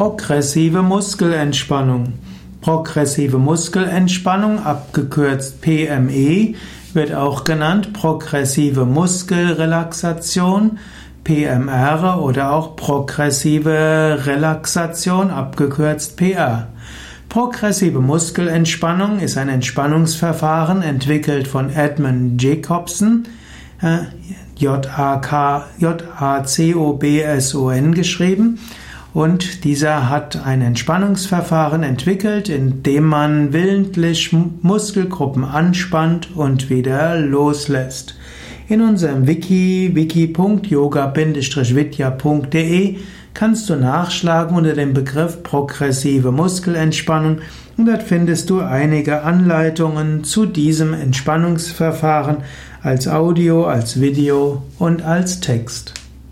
Progressive Muskelentspannung. Progressive Muskelentspannung, abgekürzt PME, wird auch genannt progressive Muskelrelaxation, PMR oder auch progressive Relaxation, abgekürzt PR. Progressive Muskelentspannung ist ein Entspannungsverfahren entwickelt von Edmund Jacobson, äh, J-A-C-O-B-S-O-N geschrieben und dieser hat ein Entspannungsverfahren entwickelt, in dem man willentlich Muskelgruppen anspannt und wieder loslässt. In unserem Wiki wiki.yoga-vidya.de kannst du nachschlagen unter dem Begriff progressive Muskelentspannung und dort findest du einige Anleitungen zu diesem Entspannungsverfahren als Audio, als Video und als Text.